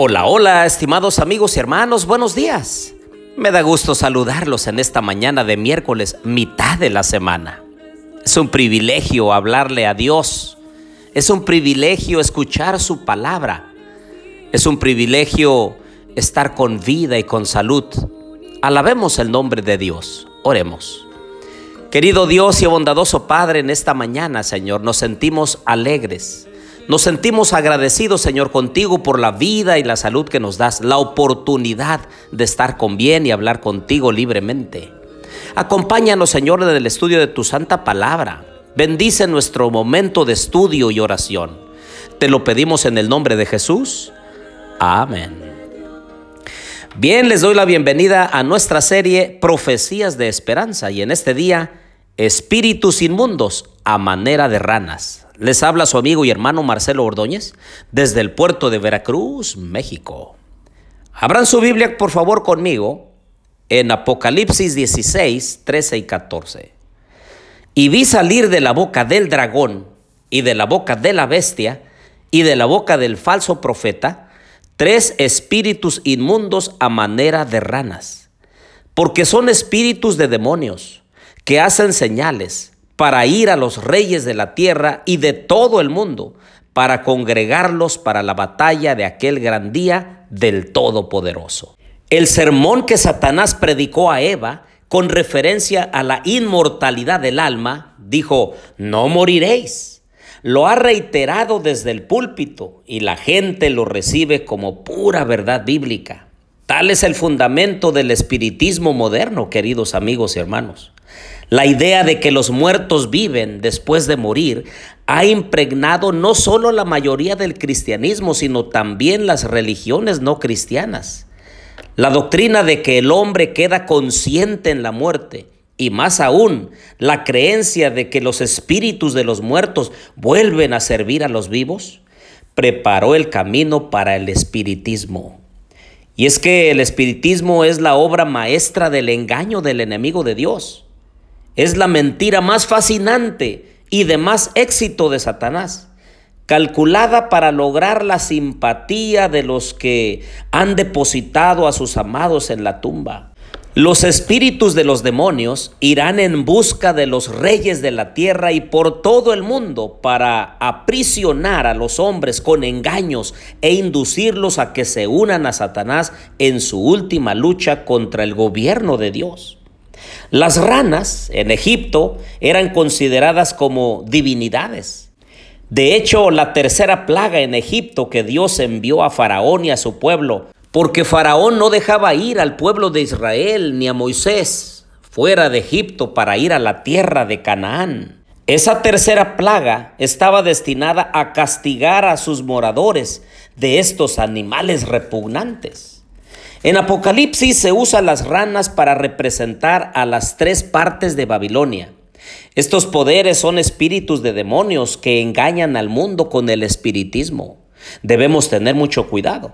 Hola, hola, estimados amigos y hermanos, buenos días. Me da gusto saludarlos en esta mañana de miércoles, mitad de la semana. Es un privilegio hablarle a Dios. Es un privilegio escuchar su palabra. Es un privilegio estar con vida y con salud. Alabemos el nombre de Dios. Oremos. Querido Dios y bondadoso Padre, en esta mañana, Señor, nos sentimos alegres. Nos sentimos agradecidos, Señor, contigo por la vida y la salud que nos das, la oportunidad de estar con bien y hablar contigo libremente. Acompáñanos, Señor, en el estudio de tu santa palabra. Bendice nuestro momento de estudio y oración. Te lo pedimos en el nombre de Jesús. Amén. Bien, les doy la bienvenida a nuestra serie Profecías de Esperanza y en este día, Espíritus Inmundos a manera de ranas. Les habla su amigo y hermano Marcelo Ordóñez desde el puerto de Veracruz, México. Abran su Biblia, por favor, conmigo en Apocalipsis 16, 13 y 14. Y vi salir de la boca del dragón y de la boca de la bestia y de la boca del falso profeta tres espíritus inmundos a manera de ranas, porque son espíritus de demonios que hacen señales para ir a los reyes de la tierra y de todo el mundo, para congregarlos para la batalla de aquel gran día del Todopoderoso. El sermón que Satanás predicó a Eva con referencia a la inmortalidad del alma, dijo, no moriréis lo ha reiterado desde el púlpito y la gente lo recibe como pura verdad bíblica. Tal es el fundamento del espiritismo moderno, queridos amigos y hermanos. La idea de que los muertos viven después de morir ha impregnado no solo la mayoría del cristianismo, sino también las religiones no cristianas. La doctrina de que el hombre queda consciente en la muerte y más aún la creencia de que los espíritus de los muertos vuelven a servir a los vivos, preparó el camino para el espiritismo. Y es que el espiritismo es la obra maestra del engaño del enemigo de Dios. Es la mentira más fascinante y de más éxito de Satanás, calculada para lograr la simpatía de los que han depositado a sus amados en la tumba. Los espíritus de los demonios irán en busca de los reyes de la tierra y por todo el mundo para aprisionar a los hombres con engaños e inducirlos a que se unan a Satanás en su última lucha contra el gobierno de Dios. Las ranas en Egipto eran consideradas como divinidades. De hecho, la tercera plaga en Egipto que Dios envió a Faraón y a su pueblo porque Faraón no dejaba ir al pueblo de Israel ni a Moisés fuera de Egipto para ir a la tierra de Canaán. Esa tercera plaga estaba destinada a castigar a sus moradores de estos animales repugnantes. En Apocalipsis se usan las ranas para representar a las tres partes de Babilonia. Estos poderes son espíritus de demonios que engañan al mundo con el espiritismo. Debemos tener mucho cuidado.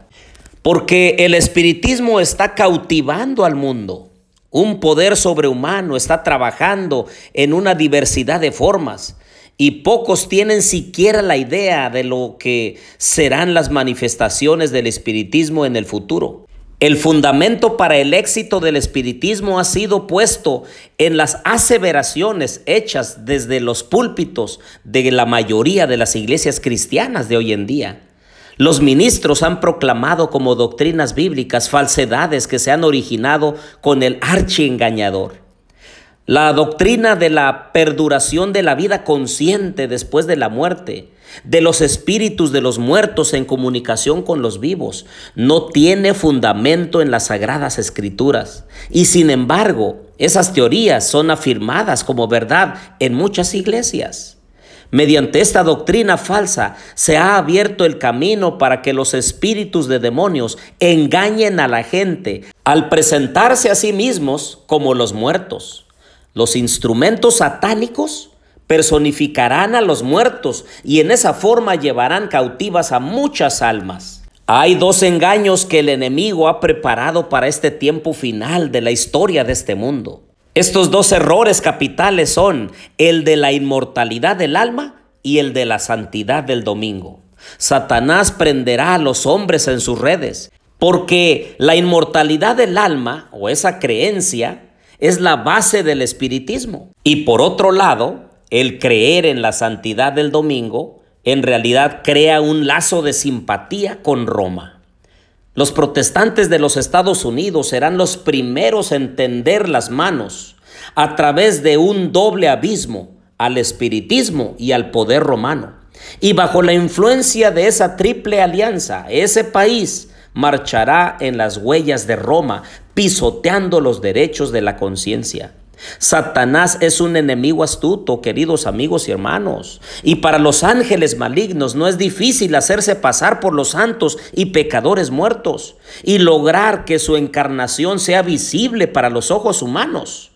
Porque el espiritismo está cautivando al mundo. Un poder sobrehumano está trabajando en una diversidad de formas y pocos tienen siquiera la idea de lo que serán las manifestaciones del espiritismo en el futuro. El fundamento para el éxito del espiritismo ha sido puesto en las aseveraciones hechas desde los púlpitos de la mayoría de las iglesias cristianas de hoy en día. Los ministros han proclamado como doctrinas bíblicas falsedades que se han originado con el archiengañador. La doctrina de la perduración de la vida consciente después de la muerte, de los espíritus de los muertos en comunicación con los vivos, no tiene fundamento en las sagradas escrituras. Y sin embargo, esas teorías son afirmadas como verdad en muchas iglesias. Mediante esta doctrina falsa se ha abierto el camino para que los espíritus de demonios engañen a la gente al presentarse a sí mismos como los muertos. Los instrumentos satánicos personificarán a los muertos y en esa forma llevarán cautivas a muchas almas. Hay dos engaños que el enemigo ha preparado para este tiempo final de la historia de este mundo. Estos dos errores capitales son el de la inmortalidad del alma y el de la santidad del domingo. Satanás prenderá a los hombres en sus redes, porque la inmortalidad del alma o esa creencia es la base del espiritismo. Y por otro lado, el creer en la santidad del domingo en realidad crea un lazo de simpatía con Roma. Los protestantes de los Estados Unidos serán los primeros en tender las manos a través de un doble abismo al espiritismo y al poder romano. Y bajo la influencia de esa triple alianza, ese país marchará en las huellas de Roma, pisoteando los derechos de la conciencia. Satanás es un enemigo astuto, queridos amigos y hermanos. Y para los ángeles malignos no es difícil hacerse pasar por los santos y pecadores muertos y lograr que su encarnación sea visible para los ojos humanos.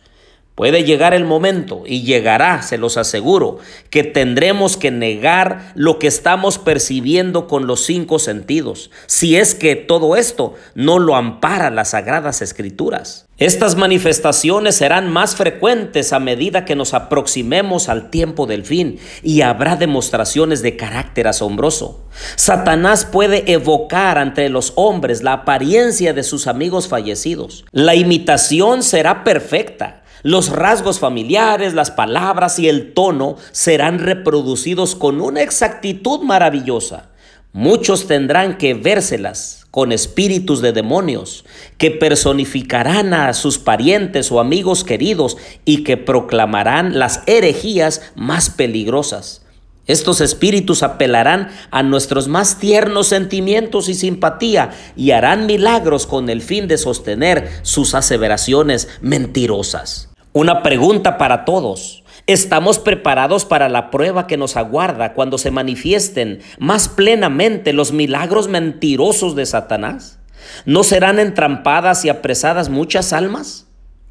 Puede llegar el momento, y llegará, se los aseguro, que tendremos que negar lo que estamos percibiendo con los cinco sentidos, si es que todo esto no lo ampara las sagradas escrituras. Estas manifestaciones serán más frecuentes a medida que nos aproximemos al tiempo del fin y habrá demostraciones de carácter asombroso. Satanás puede evocar entre los hombres la apariencia de sus amigos fallecidos. La imitación será perfecta los rasgos familiares, las palabras y el tono serán reproducidos con una exactitud maravillosa. Muchos tendrán que vérselas con espíritus de demonios, que personificarán a sus parientes o amigos queridos y que proclamarán las herejías más peligrosas. Estos espíritus apelarán a nuestros más tiernos sentimientos y simpatía y harán milagros con el fin de sostener sus aseveraciones mentirosas. Una pregunta para todos. ¿Estamos preparados para la prueba que nos aguarda cuando se manifiesten más plenamente los milagros mentirosos de Satanás? ¿No serán entrampadas y apresadas muchas almas?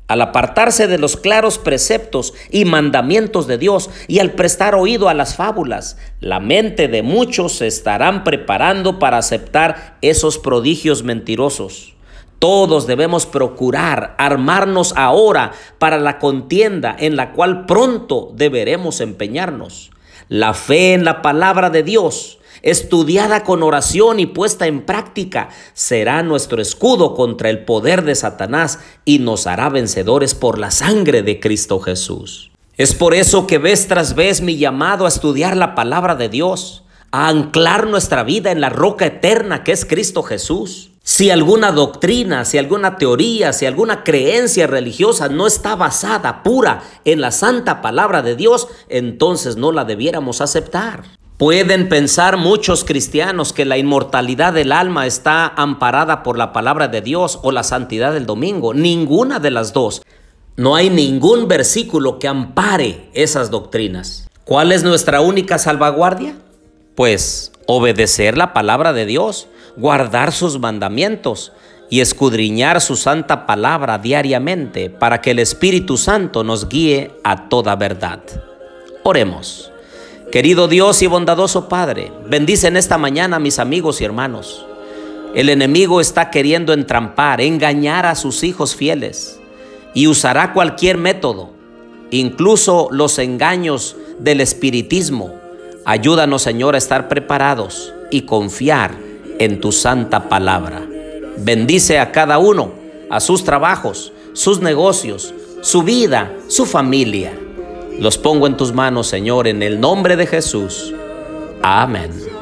Al apartarse de los claros preceptos y mandamientos de Dios y al prestar oído a las fábulas, la mente de muchos se estarán preparando para aceptar esos prodigios mentirosos. Todos debemos procurar armarnos ahora para la contienda en la cual pronto deberemos empeñarnos. La fe en la palabra de Dios estudiada con oración y puesta en práctica, será nuestro escudo contra el poder de Satanás y nos hará vencedores por la sangre de Cristo Jesús. Es por eso que vez tras vez mi llamado a estudiar la palabra de Dios, a anclar nuestra vida en la roca eterna que es Cristo Jesús. Si alguna doctrina, si alguna teoría, si alguna creencia religiosa no está basada pura en la santa palabra de Dios, entonces no la debiéramos aceptar. Pueden pensar muchos cristianos que la inmortalidad del alma está amparada por la palabra de Dios o la santidad del domingo. Ninguna de las dos. No hay ningún versículo que ampare esas doctrinas. ¿Cuál es nuestra única salvaguardia? Pues obedecer la palabra de Dios, guardar sus mandamientos y escudriñar su santa palabra diariamente para que el Espíritu Santo nos guíe a toda verdad. Oremos. Querido Dios y bondadoso Padre, bendice en esta mañana a mis amigos y hermanos. El enemigo está queriendo entrampar, engañar a sus hijos fieles y usará cualquier método, incluso los engaños del espiritismo. Ayúdanos, Señor, a estar preparados y confiar en tu santa palabra. Bendice a cada uno, a sus trabajos, sus negocios, su vida, su familia. Los pongo en tus manos, Señor, en el nombre de Jesús. Amén.